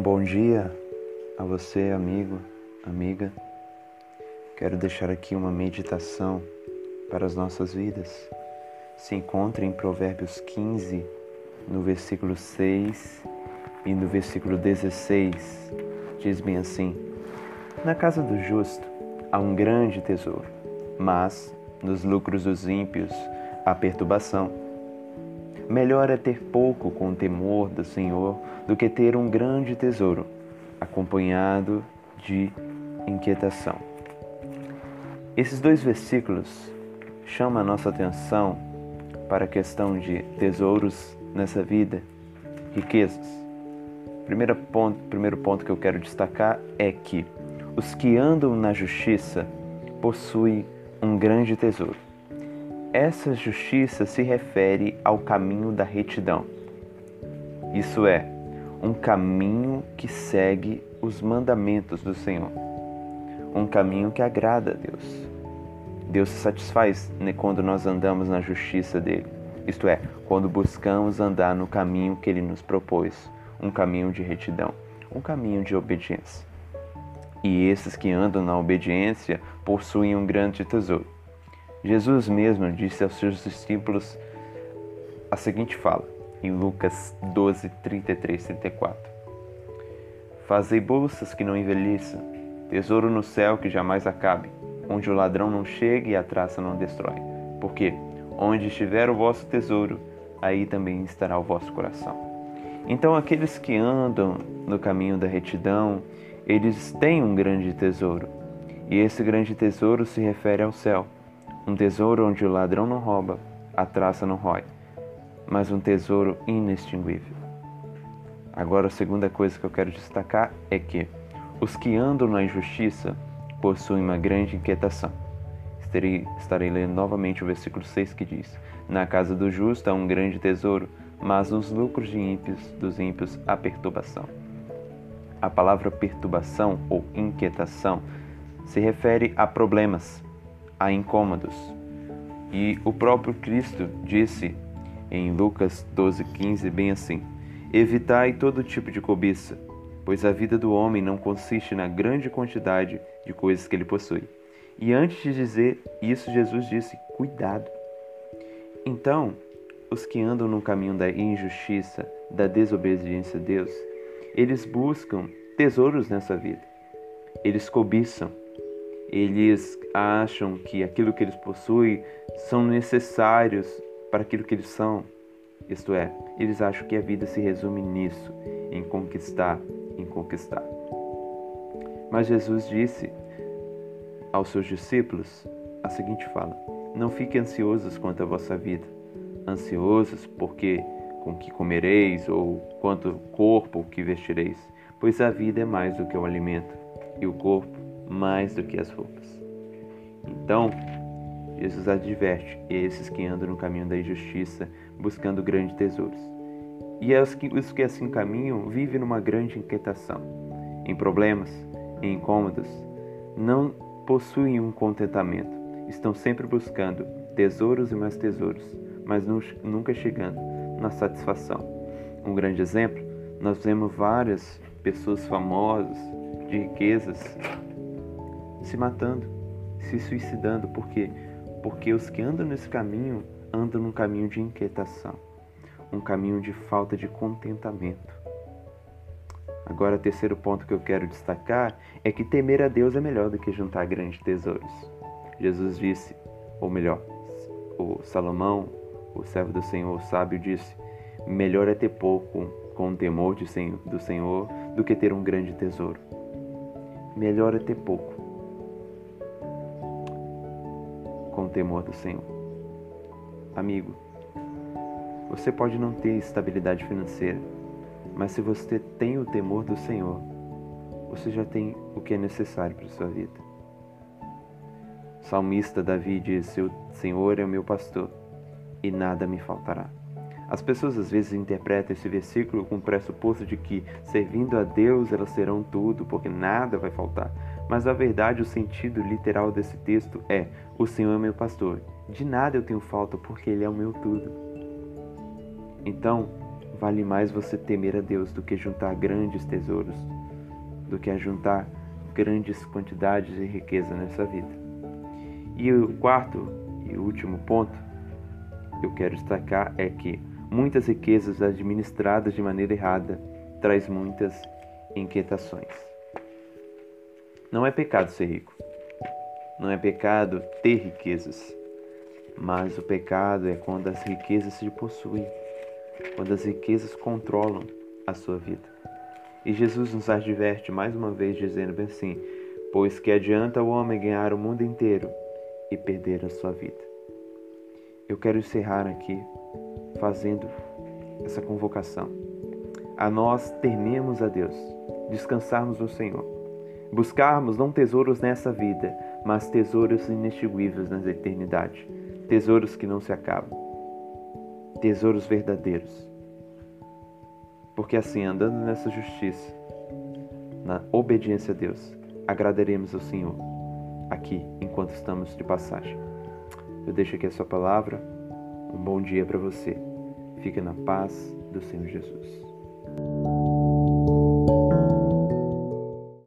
Um bom dia a você, amigo, amiga. Quero deixar aqui uma meditação para as nossas vidas. Se encontra em Provérbios 15, no versículo 6 e no versículo 16. Diz bem assim: Na casa do justo há um grande tesouro, mas nos lucros dos ímpios há perturbação. Melhor é ter pouco com o temor do Senhor do que ter um grande tesouro, acompanhado de inquietação. Esses dois versículos chamam a nossa atenção para a questão de tesouros nessa vida, riquezas. Primeiro ponto, primeiro ponto que eu quero destacar é que os que andam na justiça possuem um grande tesouro. Essa justiça se refere ao caminho da retidão. Isso é, um caminho que segue os mandamentos do Senhor. Um caminho que agrada a Deus. Deus se satisfaz né, quando nós andamos na justiça dele. Isto é, quando buscamos andar no caminho que ele nos propôs, um caminho de retidão, um caminho de obediência. E esses que andam na obediência possuem um grande tesouro Jesus mesmo disse aos seus discípulos a seguinte fala, em Lucas 12, 33, 34. Fazei bolsas que não envelheçam, tesouro no céu que jamais acabe, onde o ladrão não chega e a traça não destrói. Porque onde estiver o vosso tesouro, aí também estará o vosso coração. Então, aqueles que andam no caminho da retidão, eles têm um grande tesouro. E esse grande tesouro se refere ao céu um tesouro onde o ladrão não rouba, a traça não rói, mas um tesouro inextinguível. Agora, a segunda coisa que eu quero destacar é que os que andam na injustiça possuem uma grande inquietação. Estarei, estarei lendo novamente o versículo 6 que diz: Na casa do justo há um grande tesouro, mas nos lucros de ímpios, dos ímpios há perturbação. A palavra perturbação ou inquietação se refere a problemas, a incômodos. E o próprio Cristo disse em Lucas 12,15 bem assim: Evitai todo tipo de cobiça, pois a vida do homem não consiste na grande quantidade de coisas que ele possui. E antes de dizer isso, Jesus disse: Cuidado. Então, os que andam no caminho da injustiça, da desobediência a Deus, eles buscam tesouros nessa vida. Eles cobiçam, eles acham que aquilo que eles possuem são necessários para aquilo que eles são. Isto é, eles acham que a vida se resume nisso, em conquistar, em conquistar. Mas Jesus disse aos seus discípulos a seguinte fala: Não fiquem ansiosos quanto à vossa vida, ansiosos porque com que comereis ou quanto corpo que vestireis, pois a vida é mais do que o alimento e o corpo mais do que as roupas. Então, Jesus adverte esses que andam no caminho da injustiça, buscando grandes tesouros. E os que, os que assim caminham vivem numa grande inquietação, em problemas, em incômodos, não possuem um contentamento, estão sempre buscando tesouros e mais tesouros, mas nunca chegando na satisfação. Um grande exemplo, nós vemos várias pessoas famosas, de riquezas, se matando, se suicidando. Por quê? Porque os que andam nesse caminho andam num caminho de inquietação, um caminho de falta de contentamento. Agora, o terceiro ponto que eu quero destacar é que temer a Deus é melhor do que juntar grandes tesouros. Jesus disse, ou melhor, o Salomão, o servo do Senhor, o sábio, disse: Melhor é ter pouco com o temor do Senhor do que ter um grande tesouro. Melhor é ter pouco com o temor do Senhor. Amigo, você pode não ter estabilidade financeira, mas se você tem o temor do Senhor, você já tem o que é necessário para a sua vida. O salmista Davi diz: O Senhor é o meu pastor e nada me faltará. As pessoas às vezes interpretam esse versículo com o pressuposto de que, servindo a Deus, elas terão tudo, porque nada vai faltar. Mas na verdade, o sentido literal desse texto é: O Senhor é meu pastor. De nada eu tenho falta, porque Ele é o meu tudo. Então, Vale mais você temer a Deus do que juntar grandes tesouros, do que juntar grandes quantidades de riqueza nessa vida. E o quarto e último ponto que eu quero destacar é que muitas riquezas administradas de maneira errada traz muitas inquietações. Não é pecado ser rico. Não é pecado ter riquezas. Mas o pecado é quando as riquezas se possuem, quando as riquezas controlam a sua vida. E Jesus nos adverte mais uma vez dizendo bem assim: Pois que adianta o homem ganhar o mundo inteiro e perder a sua vida. Eu quero encerrar aqui fazendo essa convocação. A nós tememos a Deus, descansarmos no Senhor, buscarmos não tesouros nessa vida, mas tesouros inextinguíveis na eternidade, tesouros que não se acabam, tesouros verdadeiros. Porque assim, andando nessa justiça, na obediência a Deus, agradaremos ao Senhor aqui enquanto estamos de passagem. Eu deixo aqui a sua palavra. Um bom dia para você. Fique na paz do Senhor Jesus.